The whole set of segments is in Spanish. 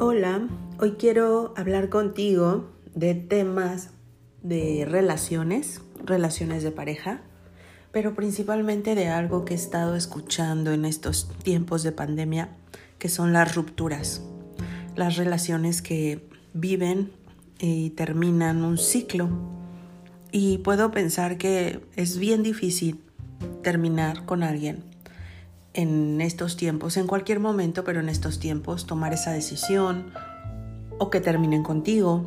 Hola, hoy quiero hablar contigo de temas de relaciones, relaciones de pareja, pero principalmente de algo que he estado escuchando en estos tiempos de pandemia, que son las rupturas, las relaciones que viven y terminan un ciclo. Y puedo pensar que es bien difícil terminar con alguien en estos tiempos, en cualquier momento, pero en estos tiempos, tomar esa decisión o que terminen contigo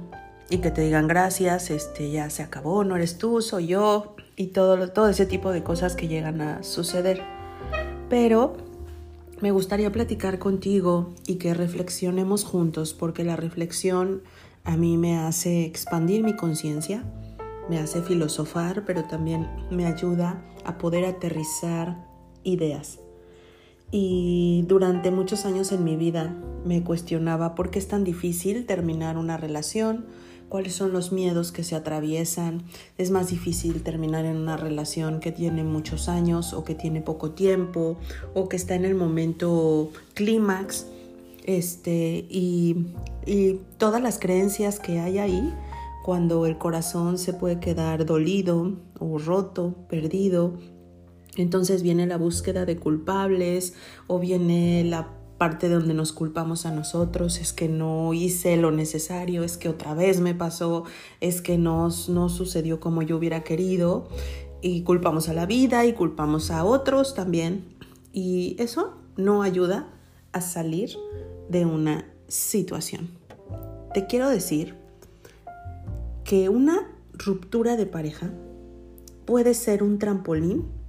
y que te digan gracias, este ya se acabó, no eres tú, soy yo y todo, todo ese tipo de cosas que llegan a suceder. Pero me gustaría platicar contigo y que reflexionemos juntos porque la reflexión a mí me hace expandir mi conciencia, me hace filosofar, pero también me ayuda a poder aterrizar ideas. Y durante muchos años en mi vida me cuestionaba por qué es tan difícil terminar una relación, cuáles son los miedos que se atraviesan. Es más difícil terminar en una relación que tiene muchos años o que tiene poco tiempo o que está en el momento clímax. Este, y, y todas las creencias que hay ahí, cuando el corazón se puede quedar dolido o roto, perdido, entonces viene la búsqueda de culpables o viene la parte donde nos culpamos a nosotros, es que no hice lo necesario, es que otra vez me pasó, es que no, no sucedió como yo hubiera querido y culpamos a la vida y culpamos a otros también y eso no ayuda a salir de una situación. Te quiero decir que una ruptura de pareja puede ser un trampolín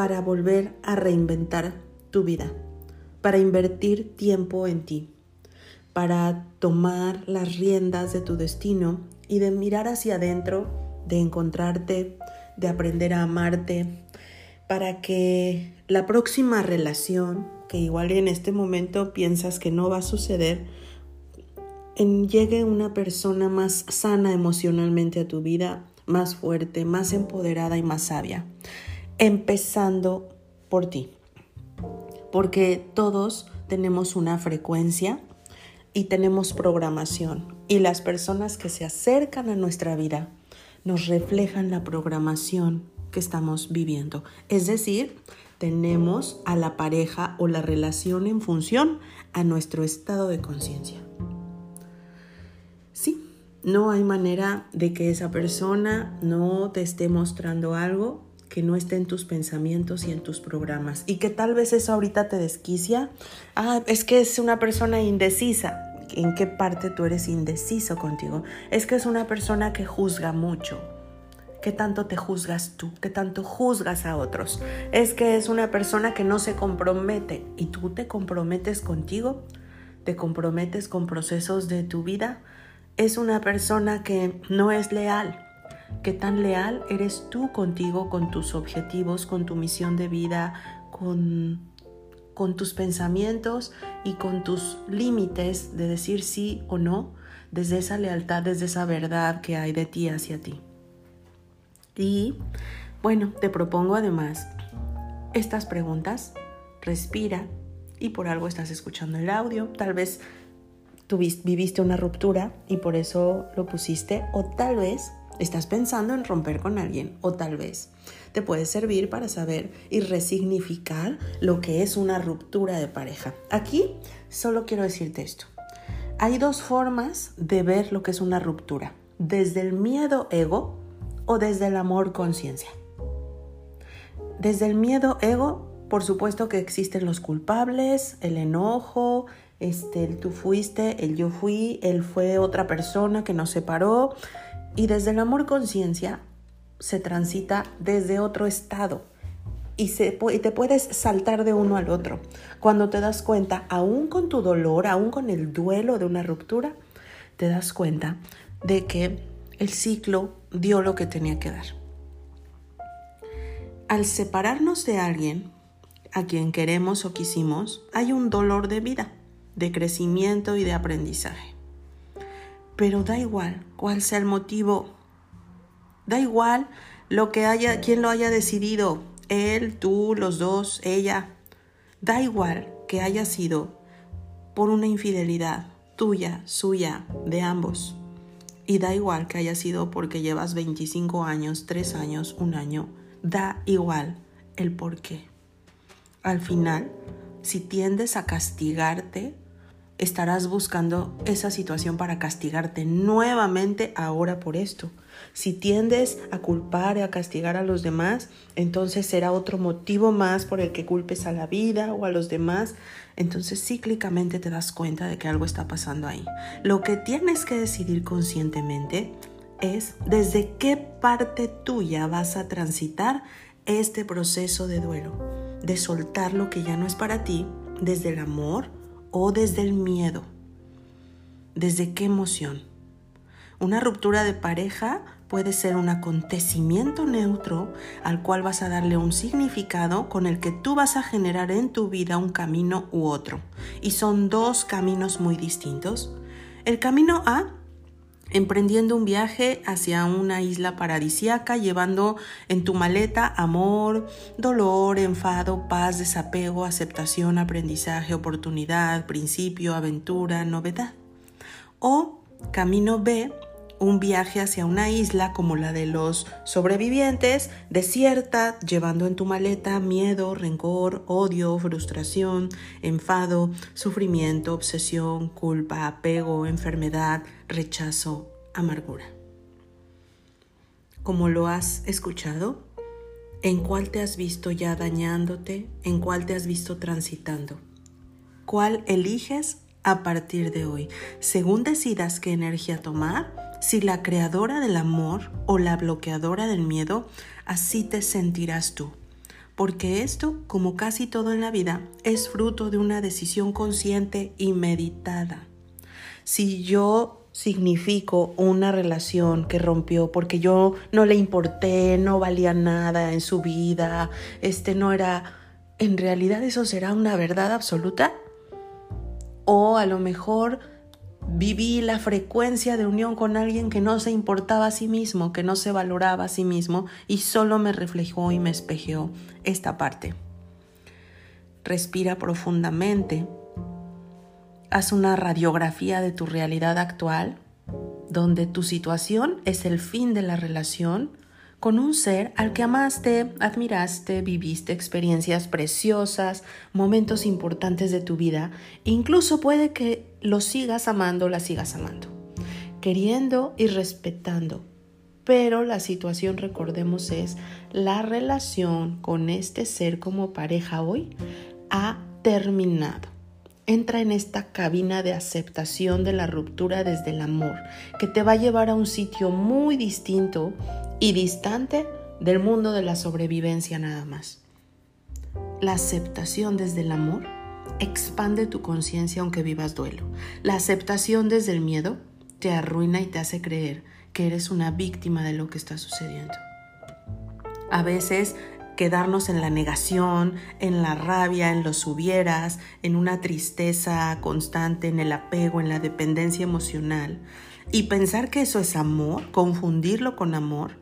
para volver a reinventar tu vida, para invertir tiempo en ti, para tomar las riendas de tu destino y de mirar hacia adentro, de encontrarte, de aprender a amarte, para que la próxima relación, que igual en este momento piensas que no va a suceder, llegue una persona más sana emocionalmente a tu vida, más fuerte, más empoderada y más sabia empezando por ti. Porque todos tenemos una frecuencia y tenemos programación. Y las personas que se acercan a nuestra vida nos reflejan la programación que estamos viviendo. Es decir, tenemos a la pareja o la relación en función a nuestro estado de conciencia. Sí, no hay manera de que esa persona no te esté mostrando algo que no esté en tus pensamientos y en tus programas. Y que tal vez eso ahorita te desquicia. Ah, es que es una persona indecisa. ¿En qué parte tú eres indeciso contigo? Es que es una persona que juzga mucho. ¿Qué tanto te juzgas tú? ¿Qué tanto juzgas a otros? Es que es una persona que no se compromete y tú te comprometes contigo, te comprometes con procesos de tu vida. Es una persona que no es leal, qué tan leal eres tú contigo, con tus objetivos, con tu misión de vida, con, tus pensamientos y con tus límites de decir sí o no, desde esa lealtad, desde esa verdad que hay de ti hacia ti. Y bueno, te propongo además estas preguntas, respira y por algo estás escuchando el audio, tal vez viviste una ruptura y por eso lo pusiste o tal vez Estás pensando en romper con alguien o tal vez te puede servir para saber y resignificar lo que es una ruptura de pareja. Aquí solo quiero decirte esto. Hay dos formas de ver lo que es una ruptura, desde el miedo ego o desde el amor conciencia. Desde el miedo ego, por supuesto que existen los culpables, el enojo, este, el tú fuiste, el yo fui, él fue otra persona que nos separó, y desde el amor conciencia se transita desde otro estado y, se, te puedes saltar de uno al otro. Cuando te das cuenta, aún con tu dolor, aún con el duelo de una ruptura, te das cuenta de que el ciclo dio lo que tenía que dar. Al separarnos de alguien a quien queremos o quisimos, hay un dolor de vida, de crecimiento y de aprendizaje. Pero da igual cuál sea el motivo. Da igual lo que haya, quién lo haya decidido, él, tú, los dos, ella. Da igual que haya sido por una infidelidad, tuya, suya, de ambos. Y da igual que haya sido porque llevas 25 años, 3 años, un año. Da igual el por qué. Al final, si tiendes a castigarte, estarás buscando esa situación para castigarte nuevamente ahora por esto. Si tiendes a culpar y a castigar a los demás, entonces será otro motivo más por el que culpes a la vida o a los demás. Entonces cíclicamente te das cuenta de que algo está pasando ahí. Lo que tienes que decidir conscientemente es desde qué parte tuya vas a transitar este proceso de duelo, de soltar lo que ya no es para ti, desde el amor, o desde el miedo? ¿Desde qué emoción? Una ruptura de pareja puede ser un acontecimiento neutro al cual vas a darle un significado con el que tú vas a generar en tu vida un camino u otro. Y son dos caminos muy distintos. El camino A emprendiendo un viaje hacia una isla paradisiaca, llevando en tu maleta amor, dolor, enfado, paz, desapego, aceptación, aprendizaje, oportunidad, principio, aventura, novedad. O camino B, un viaje hacia una isla como la de los sobrevivientes, desierta, llevando en tu maleta miedo, rencor, odio, frustración, enfado, sufrimiento, obsesión, culpa, apego, enfermedad, rechazo, amargura. ¿Cómo lo has escuchado? ¿En cuál te has visto ya dañándote? ¿En cuál te has visto transitando? ¿Cuál eliges a partir de hoy? Según decidas qué energía tomar, si la creadora del amor o la bloqueadora del miedo, así te sentirás tú. Porque esto, como casi todo en la vida, es fruto de una decisión consciente y meditada. Si yo significo una relación que rompió porque yo no le importé, no valía nada en su vida, este no era, ¿en realidad eso será una verdad absoluta? O a lo mejor viví la frecuencia de unión con alguien que no se importaba a sí mismo, que no se valoraba a sí mismo y solo me reflejó y me espejeó esta parte. Respira profundamente. Haz una radiografía de tu realidad actual, donde tu situación es el fin de la relación con un ser al que amaste, admiraste, viviste experiencias preciosas, momentos importantes de tu vida, incluso puede que lo sigas amando, la sigas amando, queriendo y respetando. Pero la situación, recordemos, es la relación con este ser como pareja hoy ha terminado entra en esta cabina de aceptación de la ruptura desde el amor, que te va a llevar a un sitio muy distinto y distante del mundo de la sobrevivencia nada más. La aceptación desde el amor expande tu conciencia aunque vivas duelo. La aceptación desde el miedo te arruina y te hace creer que eres una víctima de lo que está sucediendo. A veces quedarnos en la negación, en la rabia, en los hubieras, en una tristeza constante, en el apego, en la dependencia emocional. Y pensar que eso es amor, confundirlo con amor,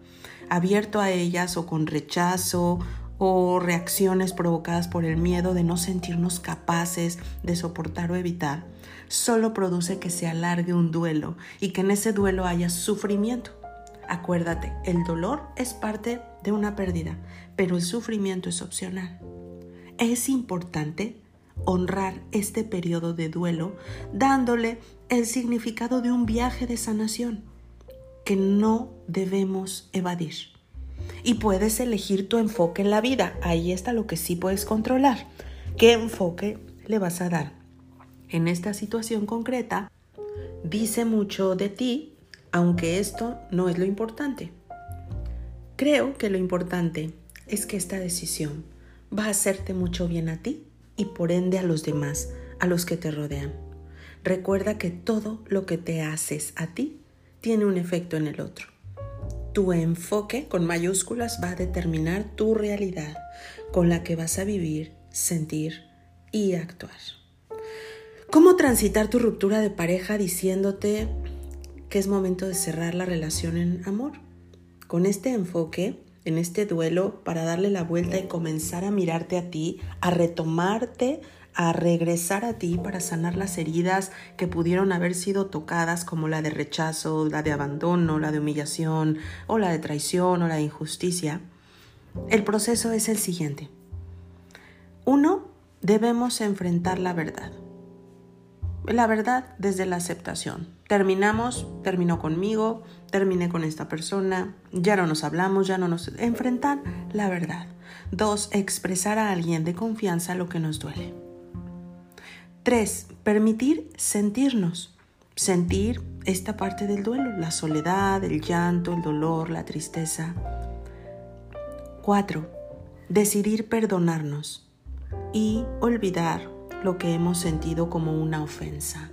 abierto a ellas o con rechazo o reacciones provocadas por el miedo de no sentirnos capaces de soportar o evitar, solo produce que se alargue un duelo y que en ese duelo haya sufrimiento. Acuérdate, el dolor es parte de una pérdida, pero el sufrimiento es opcional. Es importante honrar este periodo de duelo dándole el significado de un viaje de sanación que no debemos evadir. Y puedes elegir tu enfoque en la vida. Ahí está lo que sí puedes controlar. ¿Qué enfoque le vas a dar? En esta situación concreta, dice mucho de ti aunque esto no es lo importante. Creo que lo importante es que esta decisión va a hacerte mucho bien a ti y por ende a los demás, a los que te rodean. Recuerda que todo lo que te haces a ti tiene un efecto en el otro. Tu enfoque con mayúsculas va a determinar tu realidad con la que vas a vivir, sentir y actuar. ¿Cómo transitar tu ruptura de pareja diciéndote que es momento de cerrar la relación en amor. Con este enfoque, en este duelo, para darle la vuelta y comenzar a mirarte a ti, a retomarte, a regresar a ti para sanar las heridas que pudieron haber sido tocadas como la de rechazo, la de abandono, la de humillación o la de traición o la de injusticia, el proceso es el siguiente. Uno, debemos enfrentar la verdad. La verdad desde la aceptación. Terminamos, terminó conmigo, terminé con esta persona, ya no nos hablamos, ya no nos... Enfrentar la verdad. Dos, expresar a alguien de confianza lo que nos duele. Tres, permitir sentirnos. Sentir esta parte del duelo, la soledad, el llanto, el dolor, la tristeza. Cuatro, decidir perdonarnos y olvidar lo que hemos sentido como una ofensa.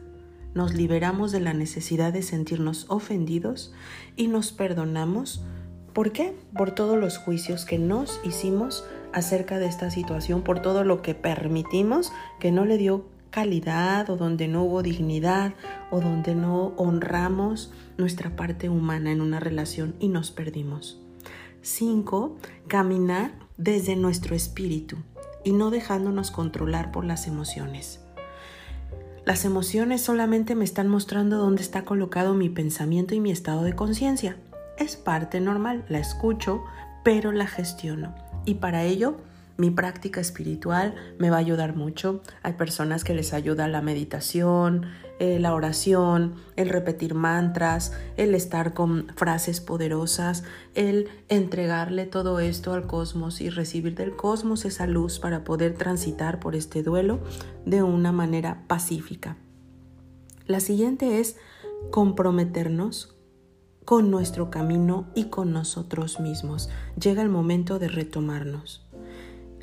Nos liberamos de la necesidad de sentirnos ofendidos y nos perdonamos. ¿Por qué? Por todos los juicios que nos hicimos acerca de esta situación, por todo lo que permitimos que no le dio calidad o donde no hubo dignidad o donde no honramos nuestra parte humana en una relación y nos perdimos. 5. Caminar desde nuestro espíritu y no dejándonos controlar por las emociones. Las emociones solamente me están mostrando dónde está colocado mi pensamiento y mi estado de conciencia. Es parte normal, la escucho, pero la gestiono. Y para ello mi práctica espiritual me va a ayudar mucho. Hay personas que les ayuda la meditación, eh, la oración, el repetir mantras, el estar con frases poderosas, el entregarle todo esto al cosmos y recibir del cosmos esa luz para poder transitar por este duelo de una manera pacífica. La siguiente es comprometernos con nuestro camino y con nosotros mismos. Llega el momento de retomarnos.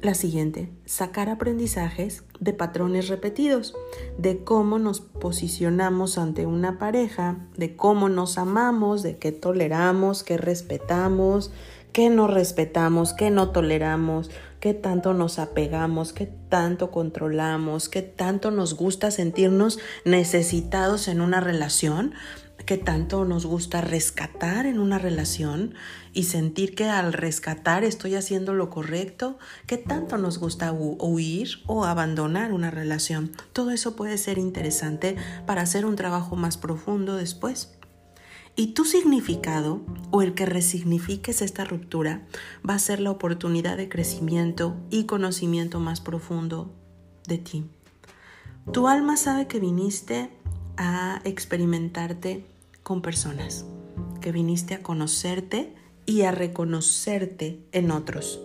La siguiente, sacar aprendizajes de patrones repetidos, de cómo nos posicionamos ante una pareja, de cómo nos amamos, de qué toleramos, qué respetamos, qué no respetamos, qué no toleramos, qué tanto nos apegamos, qué tanto controlamos, qué tanto nos gusta sentirnos necesitados en una relación que tanto nos gusta rescatar en una relación y sentir que al rescatar estoy haciendo lo correcto, que tanto nos gusta huir o abandonar una relación. Todo eso puede ser interesante para hacer un trabajo más profundo después. Y tu significado o el que resignifiques esta ruptura va a ser la oportunidad de crecimiento y conocimiento más profundo de ti. Tu alma sabe que viniste a experimentarte con personas, que viniste a conocerte y a reconocerte en otros.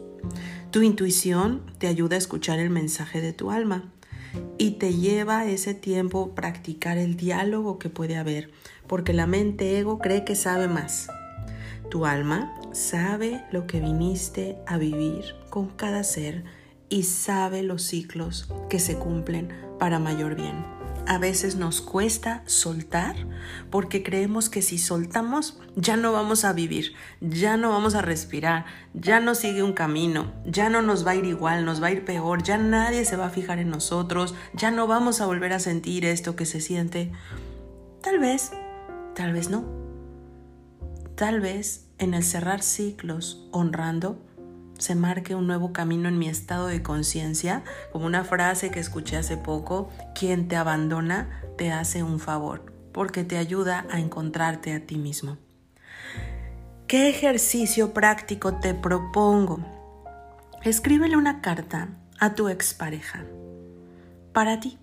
Tu intuición te ayuda a escuchar el mensaje de tu alma y te lleva ese tiempo practicar el diálogo que puede haber, porque la mente ego cree que sabe más. Tu alma sabe lo que viniste a vivir con cada ser y sabe los ciclos que se cumplen para mayor bien a veces nos cuesta soltar porque creemos que si soltamos ya no vamos a vivir, ya no vamos a respirar, ya no sigue un camino, ya no nos va a ir igual, nos va a ir peor, ya nadie se va a fijar en nosotros, ya no vamos a volver a sentir esto que se siente. Tal vez, tal vez no. Tal vez en el cerrar ciclos honrando se marque un nuevo camino en mi estado de conciencia, como una frase que escuché hace poco, quien te abandona te hace un favor, porque te ayuda a encontrarte a ti mismo. ¿Qué ejercicio práctico te propongo? Escríbele una carta a tu expareja. Para ti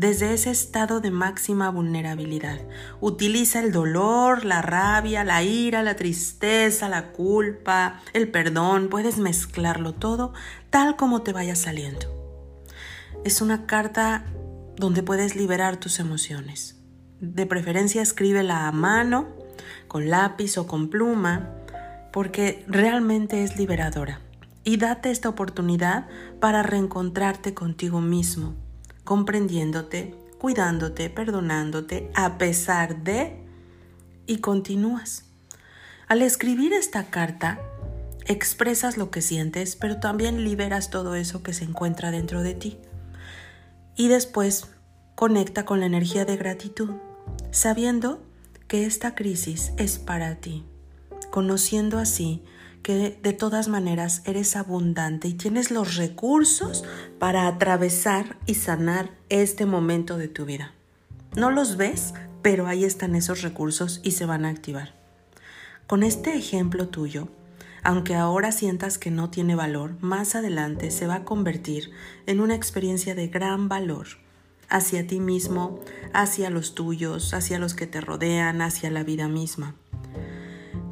desde ese estado de máxima vulnerabilidad. Utiliza el dolor, la rabia, la ira, la tristeza, la culpa, el perdón, puedes mezclarlo todo tal como te vaya saliendo. Es una carta donde puedes liberar tus emociones. De preferencia escríbela a mano, con lápiz o con pluma, porque realmente es liberadora. Y date esta oportunidad para reencontrarte contigo mismo comprendiéndote, cuidándote, perdonándote a pesar de y continúas. Al escribir esta carta, expresas lo que sientes, pero también liberas todo eso que se encuentra dentro de ti. Y después conecta con la energía de gratitud, sabiendo que esta crisis es para ti, conociendo así que de todas maneras eres abundante y tienes los recursos para atravesar y sanar este momento de tu vida. No los ves, pero ahí están esos recursos y se van a activar. Con este ejemplo tuyo, aunque ahora sientas que no tiene valor, más adelante se va a convertir en una experiencia de gran valor hacia ti mismo, hacia los tuyos, hacia los que te rodean, hacia la vida misma.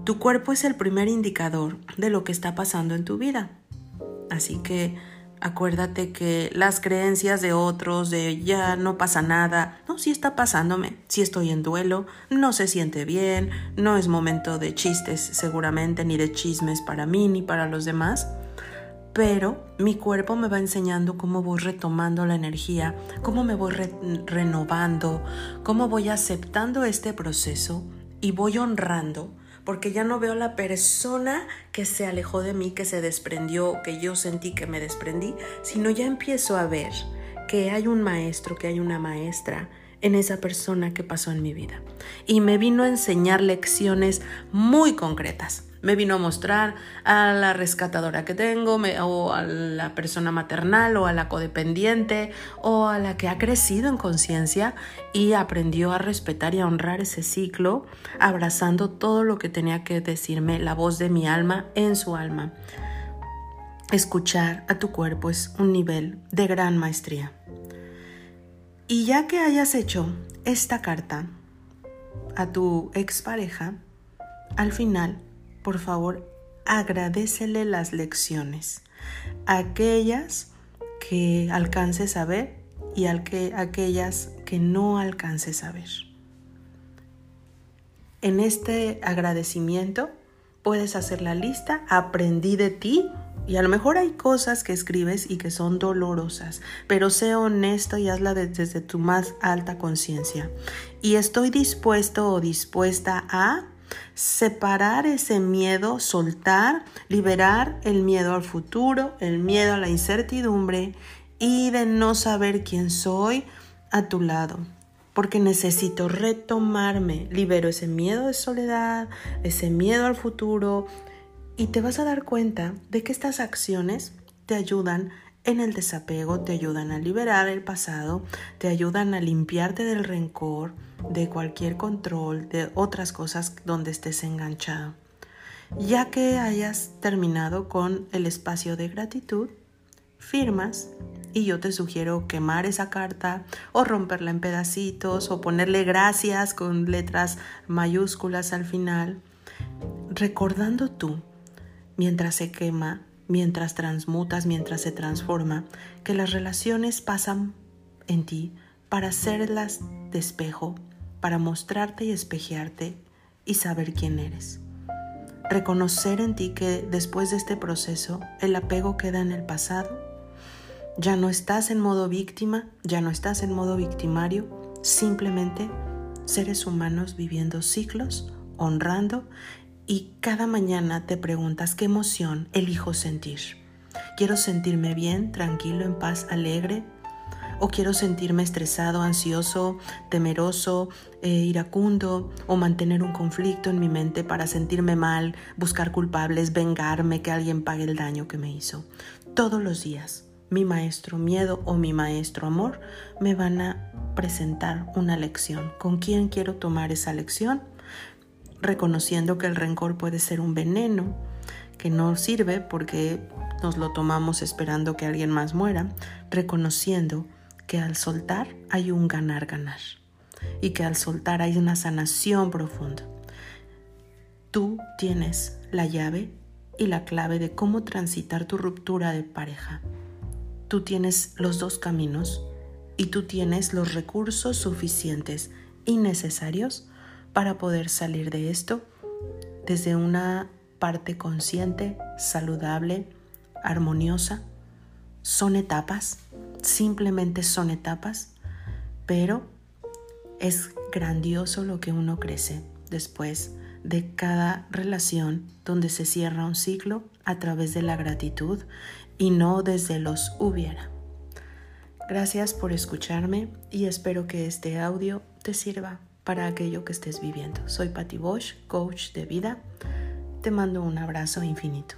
Tu cuerpo es el primer indicador de lo que está pasando en tu vida. Así que acuérdate que las creencias de otros, de ya no pasa nada, no, sí está pasándome, si estoy en duelo, no se siente bien, no es momento de chistes seguramente, ni de chismes para mí ni para los demás, pero mi cuerpo me va enseñando cómo voy retomando la energía, cómo me voy renovando, cómo voy aceptando este proceso y voy honrando porque ya no veo la persona que se alejó de mí, que se desprendió, que yo sentí que me desprendí, sino ya empiezo a ver que hay un maestro, que hay una maestra en esa persona que pasó en mi vida. Y me vino a enseñar lecciones muy concretas me vino a mostrar a la rescatadora que tengo, o a la persona maternal, o a la codependiente, o a la que ha crecido en conciencia y aprendió a respetar y a honrar ese ciclo, abrazando todo lo que tenía que decirme la voz de mi alma en su alma. Escuchar a tu cuerpo es un nivel de gran maestría. Y ya que hayas hecho esta carta a tu expareja, al final por favor, agradecele las lecciones, aquellas que alcances a ver y aquellas que no alcances a ver. En este agradecimiento puedes hacer la lista, aprendí de ti y a lo mejor hay cosas que escribes y que son dolorosas, pero sé honesto y hazla desde tu más alta conciencia. Y estoy dispuesto o dispuesta a separar ese miedo, soltar, liberar el miedo al futuro, el miedo a la incertidumbre y de no saber quién soy a tu lado. Porque necesito retomarme, libero ese miedo de soledad, ese miedo al futuro y te vas a dar cuenta de que estas acciones te ayudan en el desapego, te ayudan a liberar el pasado, te ayudan a limpiarte del rencor, de cualquier control, de otras cosas donde estés enganchado. Ya que hayas terminado con el espacio de gratitud, firmas y yo te sugiero quemar esa carta o romperla en pedacitos o ponerle gracias con letras mayúsculas al final, recordando tú, mientras se quema, mientras transmutas, mientras se transforma, que las relaciones pasan en ti para hacerlas de espejo, para mostrarte y espejearte y saber quién eres. Reconocer en ti que después de este proceso el apego queda en el pasado. Ya no estás en modo víctima, ya no estás en modo victimario, simplemente seres humanos viviendo ciclos, honrando y cada mañana te preguntas qué emoción elijo sentir. Quiero sentirme bien, tranquilo, en paz, alegre, o quiero sentirme estresado, ansioso, temeroso, eh, iracundo, o mantener un conflicto en mi mente para sentirme mal, buscar culpables, vengarme, que alguien pague el daño que me hizo. Todos los días, mi maestro miedo o mi maestro amor me van a presentar una lección. ¿Con quién quiero tomar esa lección? Reconociendo que el rencor puede ser un veneno que no sirve porque nos lo tomamos esperando que alguien más muera, reconociendo que al soltar hay un ganar-ganar y que al soltar hay una sanación profunda. Tú tienes la llave y la clave de cómo transitar tu ruptura de pareja. Tú tienes los dos caminos y tú tienes los recursos suficientes y necesarios para poder salir de esto desde una parte consciente, saludable, armoniosa. Son etapas simplemente son etapas, pero es grandioso lo que uno crece después de cada relación donde se cierra un ciclo a través de la gratitud y no desde los hubiera. Gracias por escucharme y espero que este audio te sirva para aquello que estés viviendo. Soy Patty Bosch, coach de vida Te mando un abrazo infinito.